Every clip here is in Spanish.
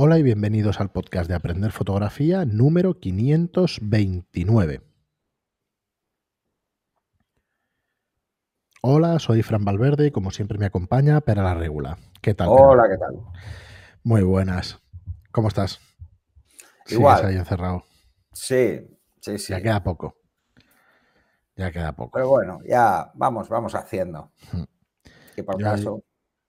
Hola y bienvenidos al podcast de Aprender Fotografía número 529. Hola, soy Fran Valverde y como siempre me acompaña Pera la Regula. ¿Qué tal? Hola, ¿qué tal? Muy buenas. ¿Cómo estás? Igual. ¿Sigues ahí encerrado? Sí, sí, sí. Ya queda poco. Ya queda poco. Pero bueno, ya vamos, vamos haciendo. Que por Yo caso.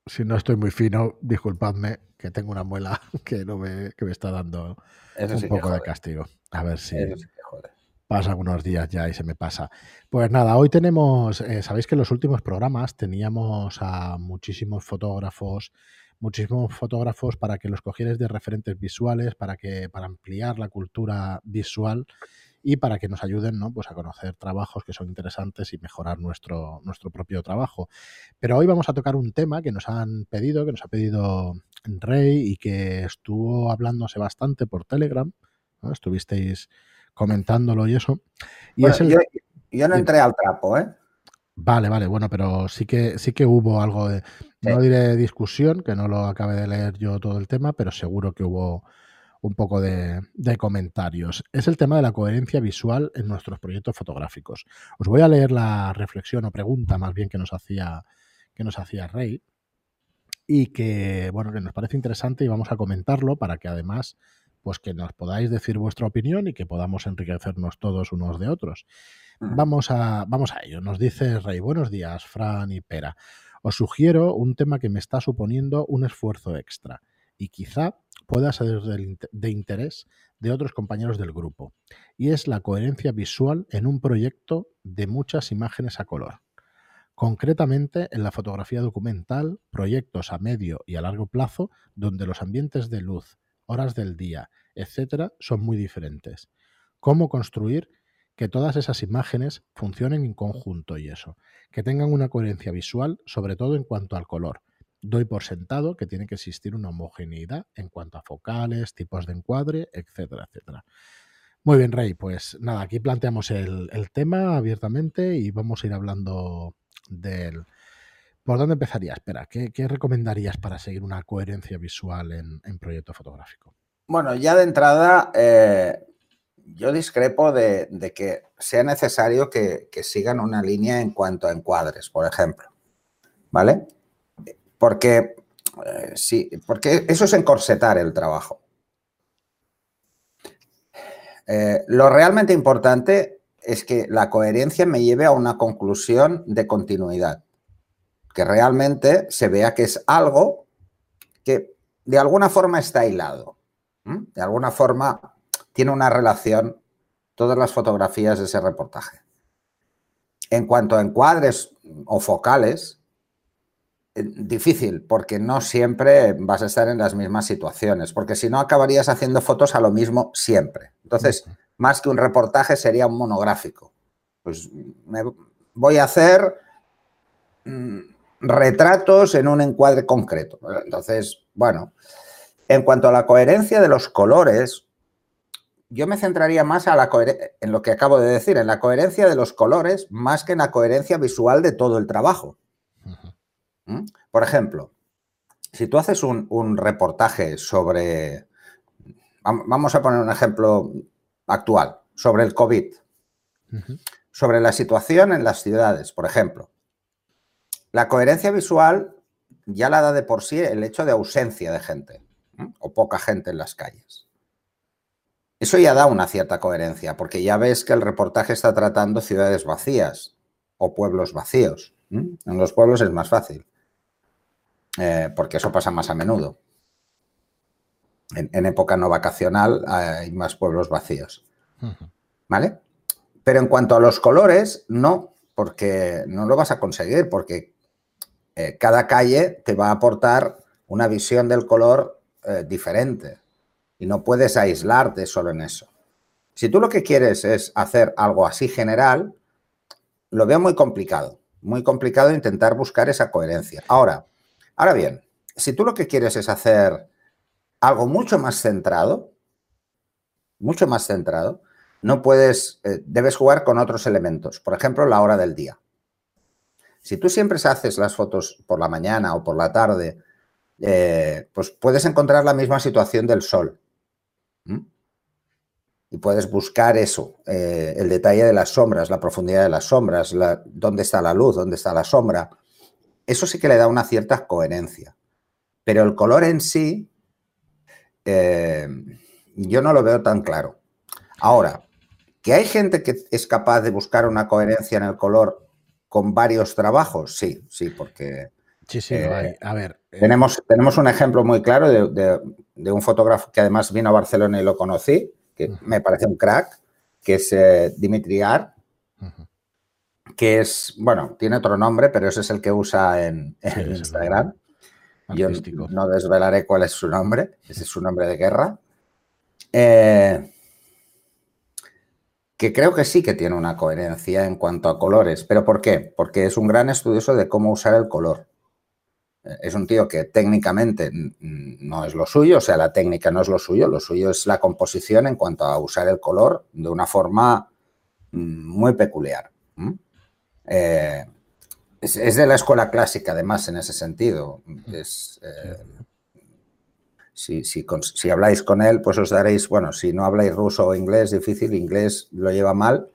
Si no estoy muy fino, disculpadme que tengo una muela que, no me, que me está dando Eso un sí poco de castigo. A ver si... Eso sí que jode. pasan unos días ya y se me pasa. Pues nada, hoy tenemos, eh, sabéis que en los últimos programas teníamos a muchísimos fotógrafos, muchísimos fotógrafos para que los cogierais de referentes visuales, para que para ampliar la cultura visual y para que nos ayuden ¿no? pues a conocer trabajos que son interesantes y mejorar nuestro, nuestro propio trabajo. Pero hoy vamos a tocar un tema que nos han pedido, que nos ha pedido Rey y que estuvo hablándose bastante por Telegram. ¿no? Estuvisteis comentándolo y eso. Y Bueno, es el... yo, yo no entré al trapo, ¿eh? Vale, vale, bueno, pero sí que sí que hubo algo de, no diré discusión, que no lo acabé de leer yo todo el tema, pero seguro que hubo un poco de, de comentarios. Es el tema de la coherencia visual en nuestros proyectos fotográficos. Os voy a leer la reflexión o pregunta más bien que nos hacía, que nos hacía Rey y que, bueno, que nos parece interesante y vamos a comentarlo para que además pues que nos podáis decir vuestra opinión y que podamos enriquecernos todos unos de otros. Mm. Vamos a, vamos a ello. Nos dice Rey, buenos días, Fran y Pera. Os sugiero un tema que me está suponiendo un esfuerzo extra y quizá pueda ser de interés de otros compañeros del grupo. Y es la coherencia visual en un proyecto de muchas imágenes a color. Concretamente en la fotografía documental, proyectos a medio y a largo plazo donde los ambientes de luz, horas del día, etcétera, son muy diferentes. ¿Cómo construir que todas esas imágenes funcionen en conjunto y eso, que tengan una coherencia visual, sobre todo en cuanto al color. Doy por sentado que tiene que existir una homogeneidad en cuanto a focales, tipos de encuadre, etcétera, etcétera. Muy bien, Rey, pues nada, aquí planteamos el, tema abiertamente y vamos a ir hablando del... ¿Por dónde empezarías? Espera, ¿qué, recomendarías para seguir una coherencia visual en, proyecto fotográfico? Bueno, ya de entrada, eh, yo discrepo de, que sea necesario que sigan una línea en cuanto a encuadres, por ejemplo. ¿Vale? Porque, eh, sí, porque eso es encorsetar el trabajo. Eh, lo realmente importante es que la coherencia me lleve a una conclusión de continuidad. Que realmente se vea que es algo que de alguna forma está hilado. De alguna forma tiene una relación todas las fotografías de ese reportaje. En cuanto a encuadres o focales, difícil, porque no siempre vas a estar en las mismas situaciones, porque si no acabarías haciendo fotos a lo mismo siempre. Entonces, más que un reportaje sería un monográfico. Pues me voy a hacer mm, retratos en un encuadre concreto. Entonces, bueno, en cuanto a la coherencia de los colores, yo me centraría más a la en lo que acabo de decir, en la coherencia de los colores, más que en la coherencia visual de todo el trabajo. ¿Mm? Por ejemplo, si tú haces un, un reportaje sobre, vam- vamos a poner un ejemplo actual, sobre el COVID, sobre la situación en las ciudades, por ejemplo. La coherencia visual ya la da de por sí el hecho de ausencia de gente o poca gente en las calles. Eso ya da una cierta coherencia, porque ya ves que el reportaje está tratando ciudades vacías o pueblos vacíos. En los pueblos es más fácil, eh, porque eso pasa más a menudo. En, en época no vacacional hay más pueblos vacíos. ¿Vale? Pero en cuanto a los colores, no, porque no lo vas a conseguir, porque eh, cada calle te va a aportar una visión del color eh, diferente y no puedes aislarte solo en eso. Si tú lo que quieres es hacer algo así general, lo veo muy complicado, muy complicado intentar buscar esa coherencia. Ahora, ahora bien, si tú lo que quieres es hacer algo mucho más centrado, mucho más centrado, no puedes, eh, debes jugar con otros elementos. Por ejemplo, la hora del día. Si tú siempre haces las fotos por la mañana o por la tarde eh, pues puedes encontrar la misma situación del sol. Y puedes buscar eso, eh, el detalle de las sombras, la profundidad de las sombras, dónde está la luz, dónde está la sombra. Eso sí que le da una cierta coherencia. Pero el color en sí, eh, yo no lo veo tan claro. Ahora, que hay gente que es capaz de buscar una coherencia en el color con varios trabajos, sí, sí, porque... Sí, sí, lo hay. Eh, a ver. Tenemos, tenemos un ejemplo muy claro de, un fotógrafo que además vino a Barcelona y lo conocí, que me parece un crack, que es eh, Dimitri Ar, que es, bueno, tiene otro nombre, pero ese es el que usa en, Instagram. Yo no desvelaré cuál es su nombre, ese es su nombre de guerra. Eh, que creo que sí que tiene una coherencia en cuanto a colores. ¿Pero por qué? Porque es un gran estudioso de cómo usar el color. Eh, es un tío que técnicamente no es lo suyo, o sea, la técnica no es lo suyo, lo suyo es la composición en cuanto a usar el color de una forma mm, muy peculiar. Eh, es, de la escuela clásica, además, en ese sentido. Eh, si, habláis con él, pues os daréis, bueno, si no habláis ruso o inglés, difícil, inglés lo lleva mal.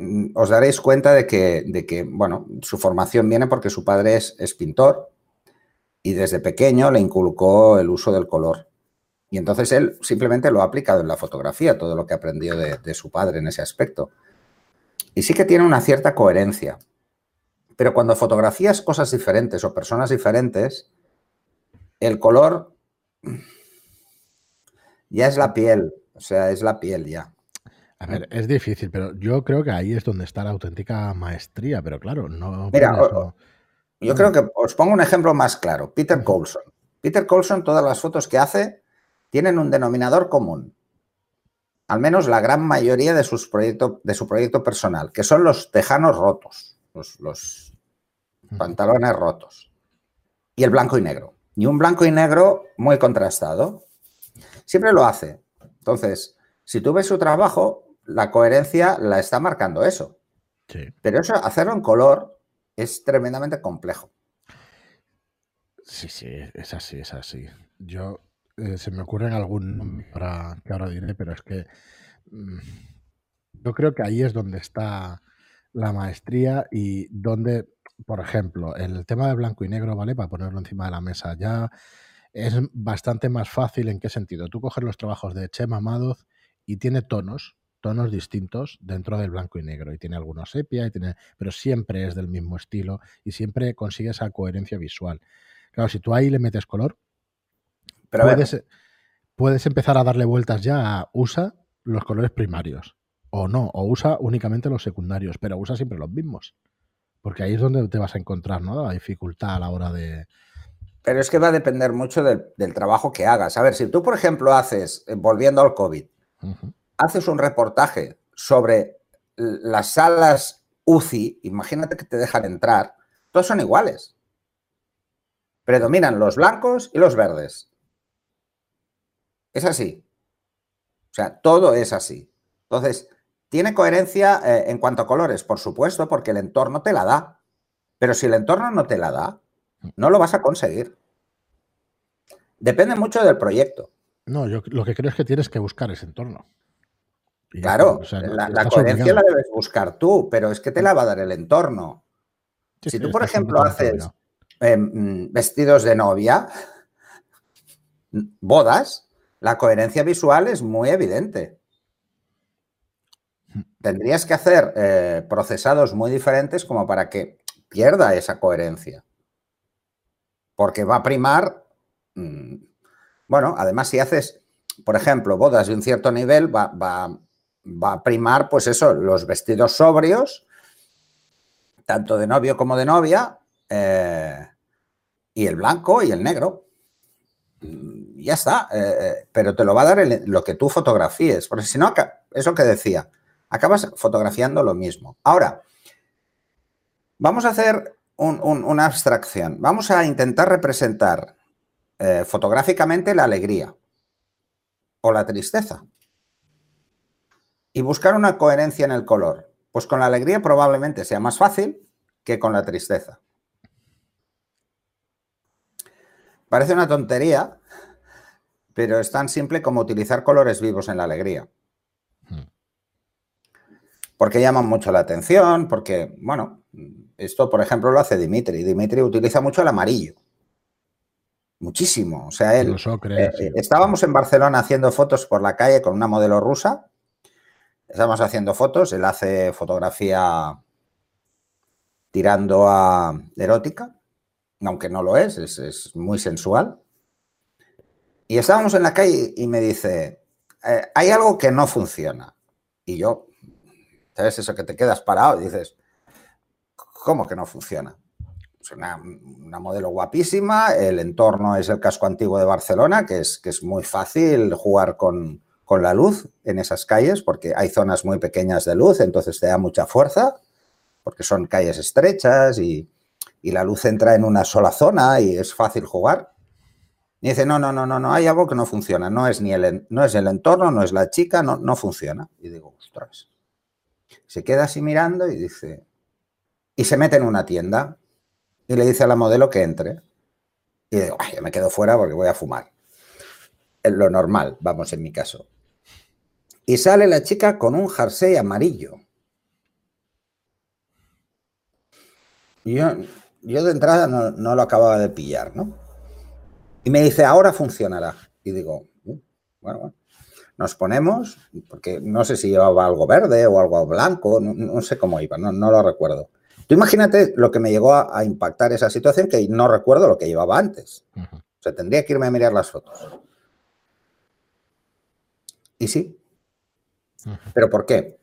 Mm, os daréis cuenta de que, de que, bueno, su formación viene porque su padre es, pintor y desde pequeño le inculcó el uso del color. Y entonces él simplemente lo ha aplicado en la fotografía, todo lo que aprendió de, de su padre en ese aspecto. Y sí que tiene una cierta coherencia. Pero cuando fotografías cosas diferentes o personas diferentes, el color ya es la piel, o sea, es la piel ya. A ver, es difícil, pero yo creo que ahí es donde está la auténtica maestría, pero claro, no. Mira, yo creo que os pongo un ejemplo más claro. Peter Coulson. Peter Coulson, todas las fotos que hace tienen un denominador común. Al menos la gran mayoría de, sus de su proyecto personal, que son los tejanos rotos, los, los pantalones rotos. Y el blanco y negro. Y un blanco y negro muy contrastado. Siempre lo hace. Entonces, si tú ves su trabajo, la coherencia la está marcando eso. Pero eso, hacerlo en color es tremendamente complejo. Sí, sí, es así, es así. Yo eh, se me ocurre algún para que ahora diré, pero es que mm, yo creo que ahí es donde está la maestría y donde, por ejemplo, el tema de blanco y negro, ¿vale? Para ponerlo encima de la mesa ya es bastante más fácil. ¿En qué sentido? Tú coges los trabajos de Chema Madoz y tiene tonos, tonos distintos dentro del blanco y negro. Y tiene algunos sepia, y tiene, pero siempre es del mismo estilo y siempre consigue esa coherencia visual. Claro, si tú ahí le metes color, pero puedes, puedes empezar a darle vueltas ya a usa los colores primarios. O no, o usa únicamente los secundarios, pero usa siempre los mismos. Porque ahí es donde te vas a encontrar, ¿no? La dificultad a la hora de, pero es que va a depender mucho del, del, trabajo que hagas. A ver, si tú, por ejemplo, haces, eh, volviendo al COVID, haces un reportaje sobre las salas UCI, imagínate que te dejan entrar, todos son iguales. Predominan los blancos y los verdes. Es así. O sea, todo es así. Entonces, ¿tiene coherencia eh, en cuanto a colores? Por supuesto, porque el entorno te la da. Pero si el entorno no te la da, no lo vas a conseguir. Depende mucho del proyecto. No, yo lo que creo es que tienes que buscar ese entorno. claro, la, coherencia la debes buscar tú, pero es que te la va a dar el entorno. si tú, por ejemplo, haces em, vestidos de novia, bodas, la coherencia visual es muy evidente. Hmm. Tendrías que hacer eh, procesados muy diferentes como para que pierda esa coherencia. Porque va a primar mm, bueno, además si haces, por ejemplo, bodas de un cierto nivel, va, a primar, pues eso, los vestidos sobrios, tanto de novio como de novia, eh, y el blanco y el negro. Ya está, eh, eh, pero te lo va a dar lo que tú fotografíes, porque si no, eso que decía, acabas fotografiando lo mismo. Ahora, vamos a hacer una abstracción. Vamos a intentar representar eh, fotográficamente la alegría o la tristeza. Y buscar una coherencia en el color. Pues con la alegría probablemente sea más fácil, que con la tristeza. Parece una tontería, pero es tan simple como utilizar colores vivos en la alegría. Hmm. Porque llaman mucho la atención, porque, bueno, esto, por ejemplo, lo hace Dimitri. Dimitri utiliza mucho el amarillo. Muchísimo. O sea, él. Eh, eh, estábamos en Barcelona haciendo fotos por la calle con una modelo rusa. Estábamos haciendo fotos. Él hace fotografía tirando a erótica, aunque no lo es, es, muy sensual. Y estábamos en la calle y me dice: eh, Hay algo que no funciona. Y yo, ¿sabes eso que te quedas parado y dices: ¿Cómo que no funciona? Es una, modelo guapísima, el entorno es el casco antiguo de Barcelona, que es, que es muy fácil jugar con, la luz en esas calles, porque hay zonas muy pequeñas de luz, entonces te da mucha fuerza, porque son calles estrechas y, la luz entra en una sola zona y es fácil jugar. Y dice, no, no, no, no, no, hay algo que no funciona, no es ni el, no es el entorno, no es la chica, no, no funciona. Y digo, ostras. Se queda así mirando y dice, y se mete en una tienda y le dice a la modelo que entre. Y digo, Ay, me quedo fuera porque voy a fumar. Es lo normal, vamos, en mi caso. Y sale la chica con un jersey amarillo. Yo, yo de entrada no, no, lo acababa de pillar, ¿no? Y me dice, ahora funcionará. Y digo, uh, bueno, bueno. Nos ponemos, porque no sé si llevaba algo verde o algo blanco, no, sé cómo iba, no, no lo recuerdo. Tú imagínate lo que me llegó a, impactar esa situación, que no recuerdo lo que llevaba antes. O sea, tendría que irme a mirar las fotos. Y sí. ¿Pero por qué?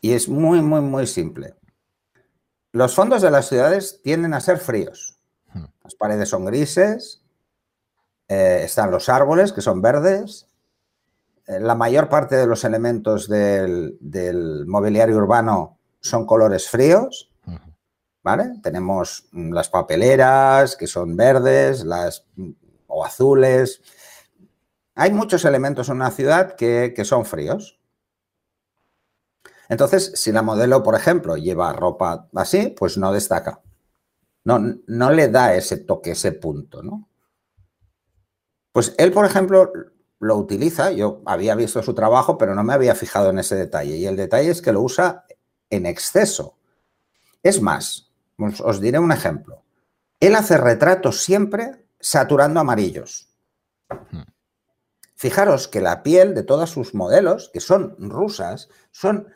Y es muy, muy, muy simple. Los fondos de las ciudades tienden a ser fríos. Las paredes son grises, eh, están los árboles que son verdes, eh, la mayor parte de los elementos del, del mobiliario urbano son colores fríos ¿vale? Tenemos mm, las papeleras que son verdes, las mm, o azules. Hay muchos elementos en una ciudad que, son fríos. Entonces, si la modelo, por ejemplo, lleva ropa así, pues no destaca. No, no le da ese toque, ese punto, ¿no? Pues él, por ejemplo, lo utiliza. Yo había visto su trabajo, pero no me había fijado en ese detalle. Y el detalle es que lo usa en exceso. Es más, os, diré un ejemplo. Él hace retratos siempre saturando amarillos. Hmm. Fijaros que la piel de todas sus modelos, que son rusas, son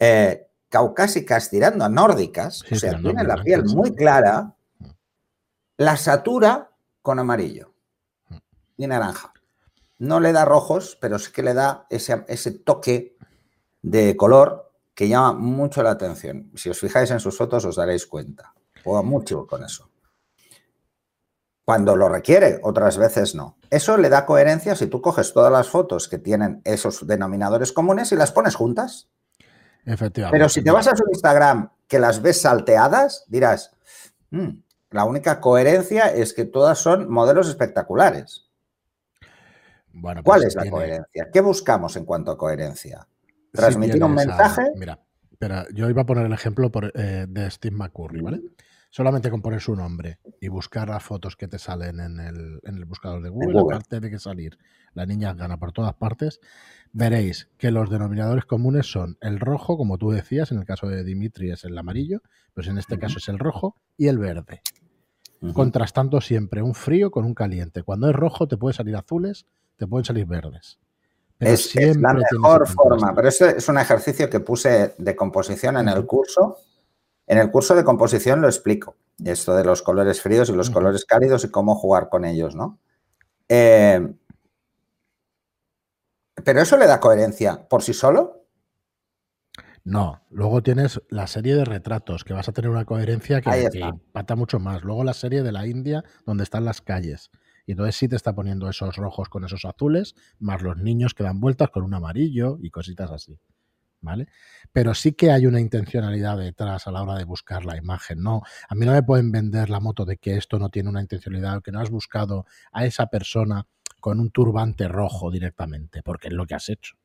eh, caucásicas tirando a nórdicas, o sea, tiene la piel muy clara, hmm. la satura con amarillo. Y naranja. No le da rojos, pero sí que le da ese, ese toque de color que llama mucho la atención. Si os fijáis en sus fotos os daréis cuenta. Juega mucho con eso. Cuando lo requiere, otras veces no. Eso le da coherencia si tú coges todas las fotos que tienen esos denominadores comunes y las pones juntas. Efectivamente. Pero si te vas a su Instagram que las ves salteadas, dirás, mm, la única coherencia es que todas son modelos espectaculares. Bueno, ¿Cuál pues es la coherencia? ¿Qué buscamos en cuanto a coherencia? transmitir un mensaje. mira, pero yo iba a poner el ejemplo eh, de Steve McCurry, ¿vale? Solamente con poner su nombre y buscar las fotos que te salen en el, buscador de Google, aparte de que salir la niña gana por todas partes, veréis que los denominadores comunes son el rojo, como tú decías, en el caso de Dimitri es el amarillo, pues en este caso es el rojo y el verde. Contrastando siempre un frío con un caliente. Cuando es rojo te pueden salir azules, te pueden salir verdes. Es, la mejor forma, pero eso es un ejercicio que puse de composición en el curso. En el curso de composición lo explico, esto de los colores fríos y los colores cálidos y cómo jugar con ellos, ¿no? Eh, pero eso le da coherencia por sí solo. No, luego tienes la serie de retratos, que vas a tener una coherencia que, que impacta mucho más. Luego la serie de la India, donde están las calles. Y entonces sí te está poniendo esos rojos con esos azules, más los niños que dan vueltas con un amarillo y cositas así. ¿Vale? Pero sí que hay una intencionalidad detrás a la hora de buscar la imagen. No, a mí no me pueden vender la moto de que esto no tiene una intencionalidad, que no has buscado a esa persona con un turbante rojo directamente, porque es lo que has hecho.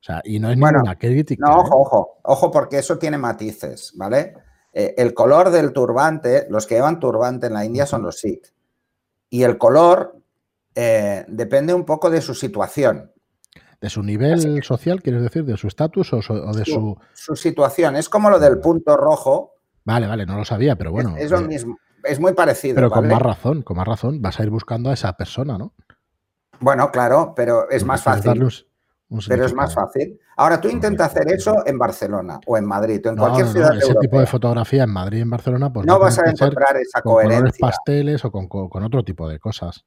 O sea, y no es ninguna crítica. No, ojo, ojo, ojo, porque eso tiene matices, ¿vale? eh, el color del turbante, los que llevan turbante en la India son los Sikh. Y el color eh, depende un poco de su situación. ¿De su nivel social, quieres decir? ¿De su estatus o, de su, su... situación. Es como lo del punto rojo. Vale, vale, no lo sabía, pero bueno. Es, lo mismo. Es muy parecido. Pero con más razón, con más razón. Vas a ir buscando a esa persona, ¿no? Bueno, claro, pero es más fácil. Pero es más fácil. Ahora tú intentas hacer eso en Barcelona o en Madrid o en cualquier ciudad. ese tipo de fotografía en Madrid y en Barcelona, pues no vas a encontrar esa coherencia. Con pasteles o con, otro tipo de cosas.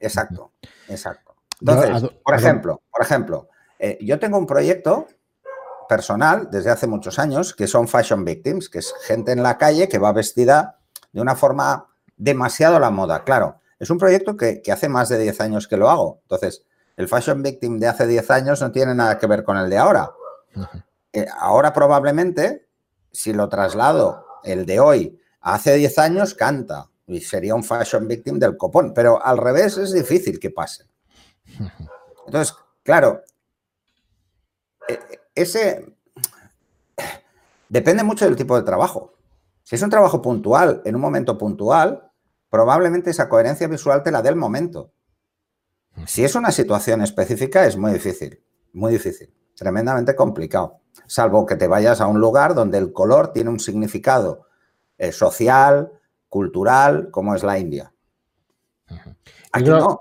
Exacto, exacto. Entonces, por ejemplo, por ejemplo, eh, yo tengo un proyecto personal desde hace muchos años que son fashion victims, que es gente en la calle que va vestida de una forma demasiado a la moda. Claro, es un proyecto que, hace más de 10 años que lo hago. Entonces, el fashion victim de hace 10 años no tiene nada que ver con el de ahora. Eh, ahora probablemente, si lo traslado el de hoy hace 10 años, canta y sería un fashion victim del copón, pero al revés es difícil que pase. Entonces, claro, e, ese depende mucho del tipo de trabajo. Si es un trabajo puntual, en un momento puntual, probablemente esa coherencia visual te la dé el momento. Si es una situación específica, es muy difícil, muy difícil, tremendamente complicado, salvo que te vayas a un lugar donde el color tiene un significado eh, social, cultural, como es la India. Aquí no.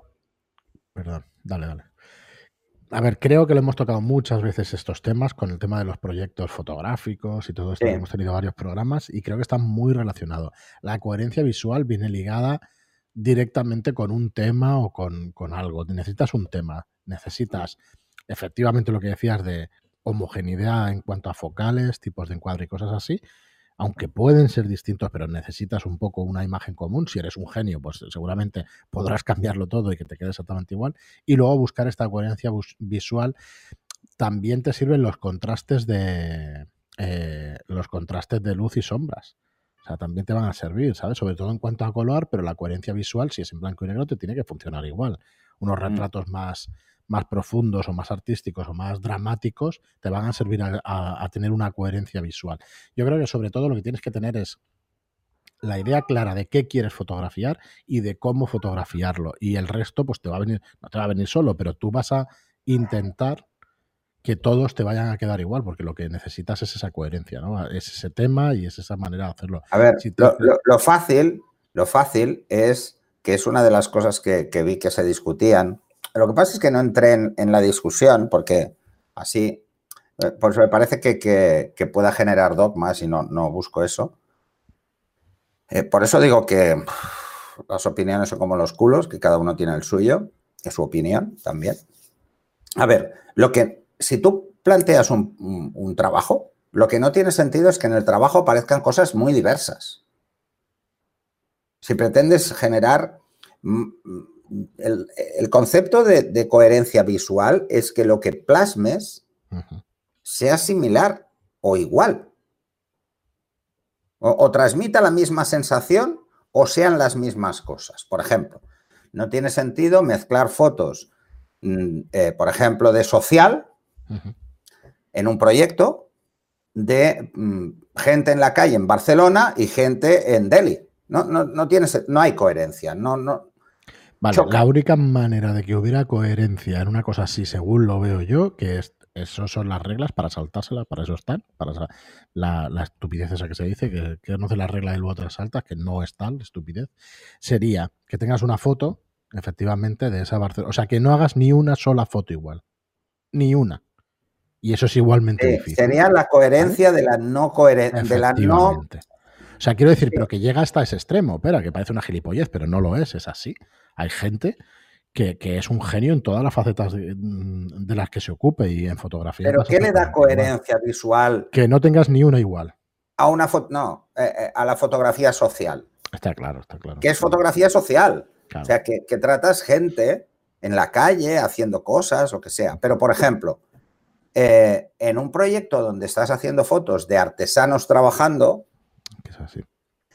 Perdón, dale, dale. A ver, creo que lo hemos tocado muchas veces estos temas con el tema de los proyectos fotográficos y todo esto. Hemos tenido varios programas y creo que están muy relacionados. La coherencia visual viene ligada directamente con un tema o con, con algo. Necesitas un tema, necesitas efectivamente lo que decías de homogeneidad en cuanto a focales, tipos de encuadre y cosas así, aunque pueden ser distintos, pero necesitas un poco una imagen común. Si eres un genio, pues seguramente podrás cambiarlo todo y que te quede exactamente igual. Y luego buscar esta coherencia visual. También te sirven los contrastes de eh, los contrastes de luz y sombras. O sea, también te van a servir, ¿sabes? Sobre todo en cuanto a color, pero la coherencia visual, si es en blanco y negro, te tiene que funcionar igual. Unos mm. retratos más, más profundos o más artísticos o más dramáticos te van a servir a, tener una coherencia visual. Yo creo que sobre todo lo que tienes que tener es la idea clara de qué quieres fotografiar y de cómo fotografiarlo. Y el resto, pues te va a venir, no te va a venir solo, pero tú vas a intentar que todos te vayan a quedar igual, porque lo que necesitas es esa coherencia, ¿no? Es ese tema y es esa manera de hacerlo. A ver, lo, fácil, lo fácil es que es una de las cosas que vi que se discutían lo que pasa es que no entré en, la discusión porque así, pues me parece que, pueda generar dogmas y no, no busco eso. Eh, por eso digo que las opiniones son como los culos, que cada uno tiene el suyo, es su opinión también. A ver, lo que, si tú planteas un, un trabajo, lo que no tiene sentido es que en el trabajo aparezcan cosas muy diversas. Si pretendes generar el, concepto de, coherencia visual es que lo que plasmes sea similar o igual. O, transmita la misma sensación o sean las mismas cosas. Por ejemplo, no tiene sentido mezclar fotos, mm, eh, por ejemplo, de social en un proyecto de mm, gente en la calle en Barcelona y gente en Delhi. No, no, tiene, no hay coherencia. No, no, Vale, la única manera de que hubiera coherencia en una cosa así, según lo veo yo, que es, eso son las reglas para saltárselas, para eso están, para la, la estupidez esa que se dice, que, que no hace la regla y luego te saltas, que no es tal estupidez, sería que tengas una foto, efectivamente, de esa Barcelona. O sea, que no hagas ni una sola foto igual. Ni una. Y eso es igualmente difícil. Sería la coherencia de la no coherencia. De la no o sea, quiero decir, pero que llega hasta ese extremo, espera, que parece una gilipollez, pero no lo es, es así. Hay gente que, es un genio en todas las facetas de, las que se ocupe y en fotografía. ¿Pero qué le da coherencia visual? Que no tengas ni una igual. A una foto, no, eh, eh, a la fotografía social. Está claro, está claro. Que es fotografía social. O sea, que, tratas gente en la calle haciendo cosas, o que sea. Pero, por ejemplo, eh, en un proyecto donde estás haciendo fotos de artesanos trabajando,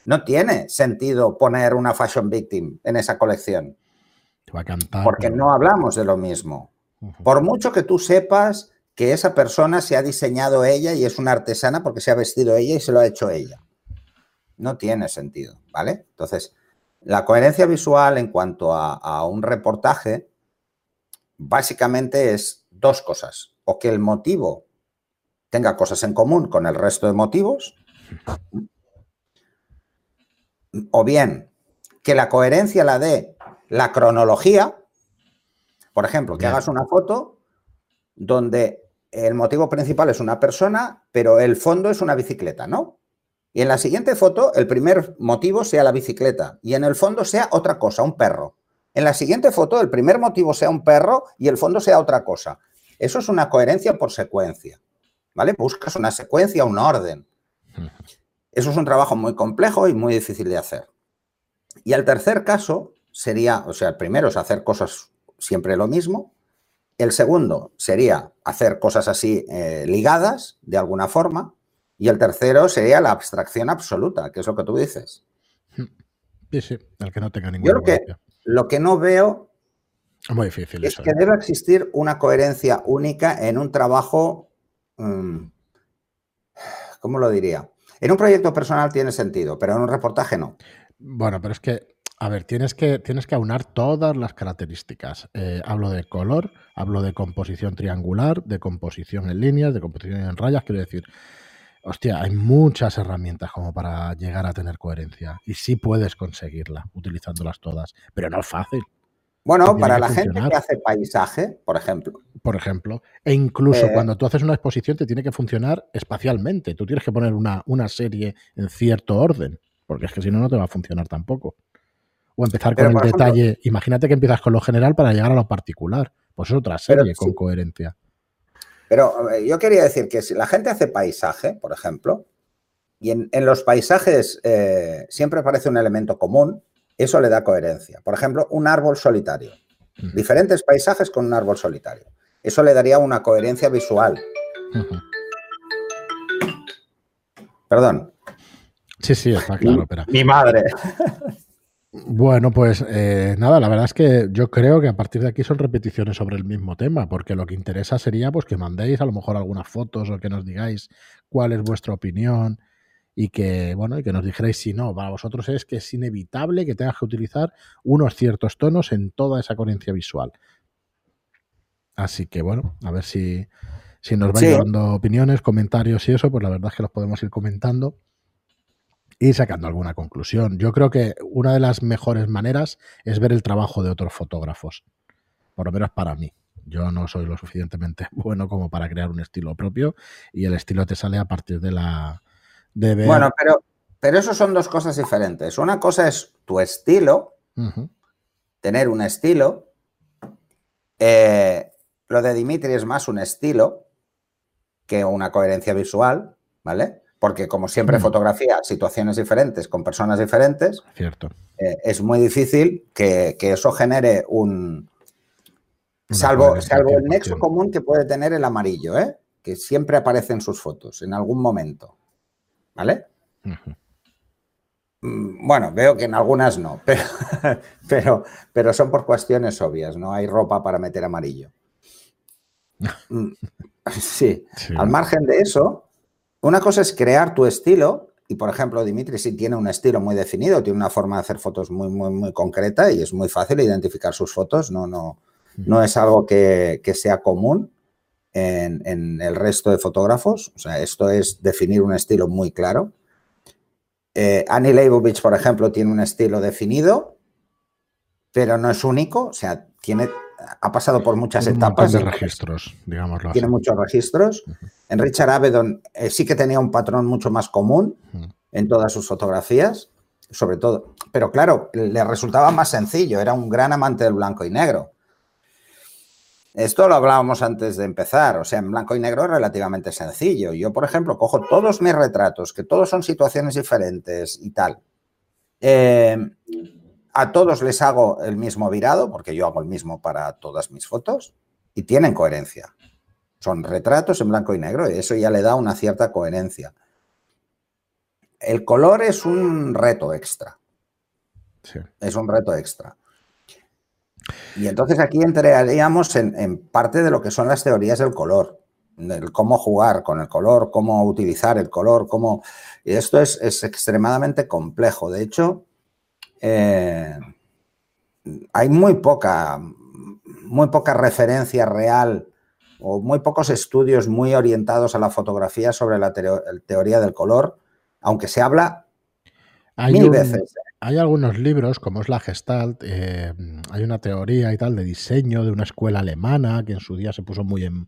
no tiene sentido poner una fashion victim en esa colección. va a cantar. Porque no hablamos de lo mismo. Por mucho que tú sepas que esa persona se ha diseñado ella y es una artesana porque se ha vestido ella y se lo ha hecho ella. No tiene sentido, ¿vale? Entonces, la coherencia visual en cuanto a, un reportaje, básicamente es dos cosas. O que el motivo tenga cosas en común con el resto de motivos, o bien que la coherencia la dé la cronología, por ejemplo, que hagas una foto donde el motivo principal es una persona, pero el fondo es una bicicleta, ¿no? Y en la siguiente foto, el primer motivo sea la bicicleta y en el fondo sea otra cosa, un perro. En la siguiente foto, el primer motivo sea un perro y el fondo sea otra cosa. Eso es una coherencia por secuencia, ¿vale? Buscas una secuencia, un orden. Eso es un trabajo muy complejo y muy difícil de hacer. Y el tercer caso sería, o sea, el primero es hacer cosas siempre lo mismo. El segundo sería hacer cosas así eh, ligadas de alguna forma. Y el tercero sería la abstracción absoluta, que es lo que tú dices. Sí, sí, el que no tenga ninguna Yo lo que, lo que no veo muy difícil es que ¿eh? debe existir una coherencia única en un trabajo, mm, ¿cómo lo diría? En un proyecto personal tiene sentido, pero en un reportaje no. Bueno, pero es que, a ver, tienes que, tienes que aunar todas las características. Eh, hablo de color, hablo de composición triangular, de composición en líneas, de composición en rayas, quiero decir, hostia, hay muchas herramientas como para llegar a tener coherencia y sí puedes conseguirla utilizándolas todas, pero no es fácil. Bueno, para la gente que hace paisaje, por ejemplo. Por ejemplo. E incluso eh, cuando tú haces una exposición te tiene que funcionar espacialmente. Tú tienes que poner una, una serie en cierto orden, porque es que si no, no te va a funcionar tampoco. O empezar con el detalle. Imagínate que empiezas con lo general para llegar a lo particular. Pues es otra serie con coherencia. Pero yo quería decir que si la gente hace paisaje, por ejemplo, y en, los paisajes eh, siempre aparece un elemento común, eso le da coherencia. Por ejemplo, un árbol solitario. Diferentes paisajes con un árbol solitario. Eso le daría una coherencia visual. Perdón. Sí, sí, está claro. Pero... Mi madre. Bueno, pues eh, nada, la verdad es que yo creo que a partir de aquí son repeticiones sobre el mismo tema, porque lo que interesa sería pues que mandéis a lo mejor algunas fotos o que nos digáis cuál es vuestra opinión y que bueno, y que nos dijerais si no, para vosotros es que es inevitable que tengas que utilizar unos ciertos tonos en toda esa coherencia visual. Así que bueno, a ver si, si nos vais dando opiniones, comentarios y eso, pues la verdad es que los podemos ir comentando y sacando alguna conclusión. Yo creo que una de las mejores maneras es ver el trabajo de otros fotógrafos, por lo menos para mí. Yo no soy lo suficientemente bueno como para crear un estilo propio y el estilo te sale a partir de la... De Bueno, pero, pero eso son dos cosas diferentes. Una cosa es tu estilo, tener un estilo. Eh, lo de Dimitri es más un estilo que una coherencia visual, ¿vale? porque como siempre mm. fotografía situaciones diferentes con personas diferentes, Cierto. Eh, es muy difícil que, eso genere un... salvo, salvo el nexo común que puede tener el amarillo, ¿eh? que siempre aparece en sus fotos en algún momento. ¿Vale? Mm, bueno, veo que en algunas no, pero, pero, pero son por cuestiones obvias, no hay ropa para meter amarillo. Mm, sí. al margen de eso, una cosa es crear tu estilo, y por ejemplo, Dimitri sí tiene un estilo muy definido, tiene una forma de hacer fotos muy, muy, muy concreta y es muy fácil identificar sus fotos, no, no, no es algo que, sea común en, el resto de fotógrafos, o sea, esto es definir un estilo muy claro. Eh, Annie Leibovich, por ejemplo, tiene un estilo definido, pero no es único, o sea, tiene ha pasado por muchas etapas. de registros, digámoslo Tiene muchos registros. En Richard Avedon eh, sí que tenía un patrón mucho más común en todas sus fotografías, sobre todo. Pero claro, le resultaba más sencillo, era un gran amante del blanco y negro. Esto lo hablábamos antes de empezar, o sea, en blanco y negro es relativamente sencillo. Yo, por ejemplo, cojo todos mis retratos, que todos son situaciones diferentes y tal. Eh, a todos les hago el mismo virado, porque yo hago el mismo para todas mis fotos, y tienen coherencia. Son retratos en blanco y negro, y eso ya le da una cierta coherencia. El color es un reto extra. Es un reto extra. Y entonces aquí entraríamos en, parte de lo que son las teorías del color. cómo jugar con el color, cómo utilizar el color, cómo... Y esto es, extremadamente complejo. De hecho, eh, hay muy poca, muy poca referencia real o muy pocos estudios muy orientados a la fotografía sobre la teoría del color, aunque se habla mil veces. Hay algunos libros, como es la Gestalt, eh, hay una teoría y tal de diseño de una escuela alemana que en su día se puso muy en,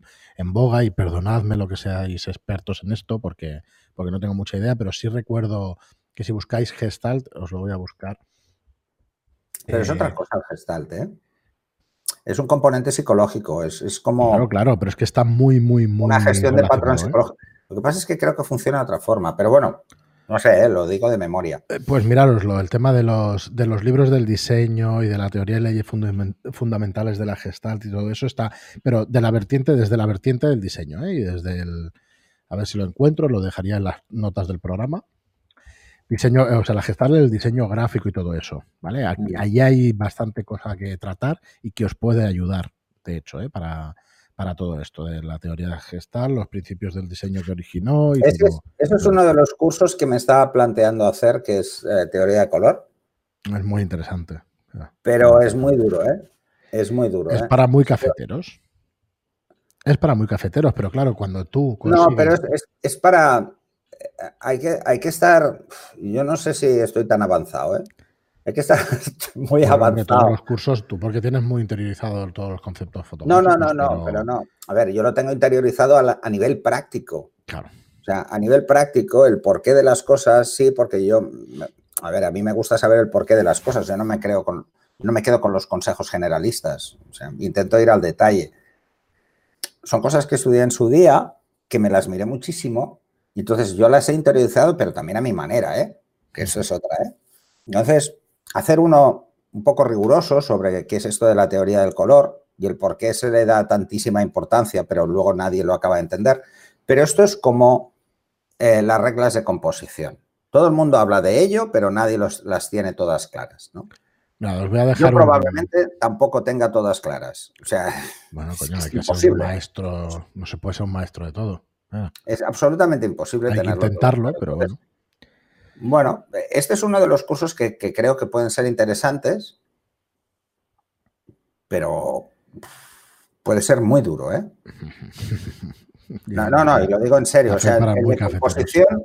boga y perdonadme lo que seáis expertos en esto porque, porque no tengo mucha idea, pero sí recuerdo que si buscáis Gestalt, os lo voy a buscar. Pero es otra eh, cosa el Gestalt, ¿eh? Es un componente psicológico, es, como... Claro, claro, pero es que está muy, muy, muy... Una gestión de patrones psicológicos. Lo que pasa es que creo que funciona de otra forma, pero bueno, no sé, eh, lo digo de memoria. Eh, pues mirároslo, el tema de los, de los libros del diseño y de la teoría de leyes fundamentales de la Gestalt y todo eso está, pero de la vertiente, desde la vertiente del diseño, ¿eh? y desde el, a ver si lo encuentro, lo dejaría en las notas del programa. Diseño, o sea, la Gestalt el diseño gráfico y todo eso, ¿vale? Aquí, ahí hay bastante cosa que tratar y que os puede ayudar, de hecho, ¿eh? para, para todo esto de la teoría gestal, los principios del diseño que originó. Y eso, es, eso es uno de los cursos que me estaba planteando hacer, que es eh, teoría de color. Es muy interesante. Pero es muy duro, ¿eh? Es muy duro. Es ¿eh? para muy cafeteros. Es para muy cafeteros, pero claro, cuando tú... No, pero es, es, para... Eh, hay que, hay que estar... Yo no sé si estoy tan avanzado, ¿eh? Hay que estar muy avanzado. Todos los cursos, tú porque tienes muy interiorizado todos los conceptos fotográficos. No, no, no, no, pero... no. A ver, yo lo tengo interiorizado a, nivel práctico. Claro. O sea, a nivel práctico, el porqué de las cosas, sí, porque yo, a ver, a mí me gusta saber el porqué de las cosas. Yo no me creo con, no me quedo con los consejos generalistas. O sea, intento ir al detalle. Son cosas que estudié en su día, que me las miré muchísimo, y entonces yo las he interiorizado, pero también a mi manera, ¿eh? Que eso es otra, ¿eh? Entonces, hacer uno un poco riguroso sobre qué es esto de la teoría del color y el por qué se le da tantísima importancia, pero luego nadie lo acaba de entender. Pero esto es como eh, las reglas de composición. Todo el mundo habla de ello, pero nadie las tiene todas claras. ¿no? os voy a dejar Yo probablemente tampoco tenga todas claras. O sea, bueno, coño, hay que ser un maestro, no se puede ser un maestro de todo. Ah. Es absolutamente imposible hay tenerlo. Que intentarlo, pero bueno. Bueno, este es uno de los cursos que, creo que pueden ser interesantes, pero puede ser muy duro, ¿eh? No, no, no, y lo digo en serio. O sea, el de, composición,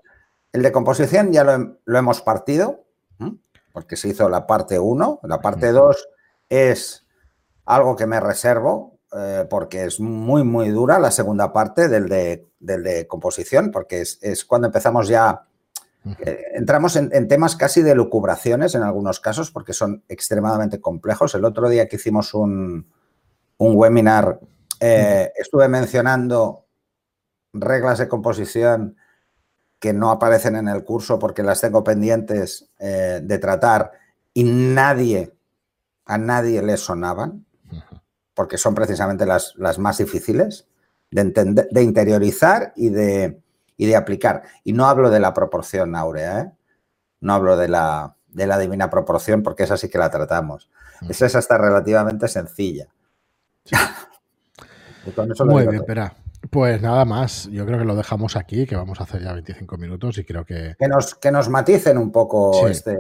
el de composición ya lo, hemos partido, porque se hizo la parte 1. La parte 2 es algo que me reservo, eh, porque es muy, muy dura la segunda parte del de, del de composición, porque es cuando empezamos ya entramos en, temas casi de lucubraciones en algunos casos porque son extremadamente complejos. El otro día que hicimos un, webinar eh, estuve mencionando reglas de composición que no aparecen en el curso porque las tengo pendientes eh, de tratar y nadie, a nadie le sonaban porque son precisamente las, las más difíciles de, entender, de interiorizar y de, y de aplicar. Y no hablo de la proporción áurea, ¿eh? no hablo de la, de la divina proporción porque esa sí que la tratamos. Mm. Esa es hasta relativamente sencilla. Muy bien, espera. Pues nada más, yo creo que lo dejamos aquí, que vamos a hacer ya 25 minutos y creo que... Que nos, que nos maticen un poco, este,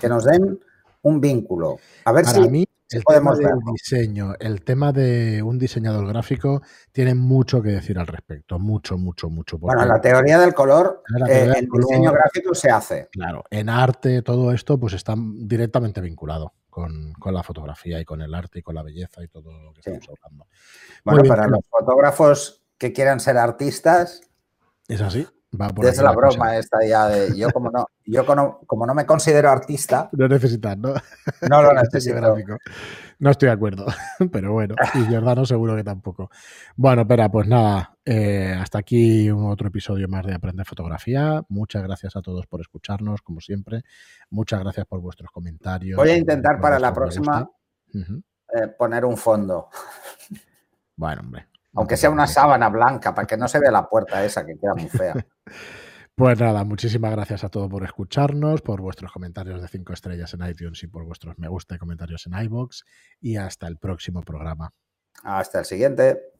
que nos den un vínculo. A ver Para si mí, el tema del diseño, el tema de un diseñador gráfico tiene mucho que decir al respecto, mucho, mucho, mucho. Bueno, la teoría del color, eh, el diseño gráfico se hace. Claro, en arte todo esto pues está directamente vinculado con, la fotografía y con el arte y con la belleza y todo lo que estamos hablando. Bueno, para los fotógrafos que quieran ser artistas. Es así. Es la, broma esta ya de yo como no, yo como, no me considero artista. No necesitas, ¿no? No lo necesito. no estoy de acuerdo, pero bueno, y Giordano seguro que tampoco. Bueno, espera, pues nada, eh, hasta aquí un otro episodio más de Aprender Fotografía. Muchas gracias a todos por escucharnos, como siempre. Muchas gracias por vuestros comentarios. Voy a intentar para la próxima eh, poner un fondo. Bueno, hombre. Aunque sea una sábana blanca, para que no se vea la puerta esa que queda muy fea. Pues nada, muchísimas gracias a todos por escucharnos, por vuestros comentarios de 5 estrellas en iTunes y por vuestros me gusta y comentarios en iBox. Y hasta el próximo programa. Hasta el siguiente.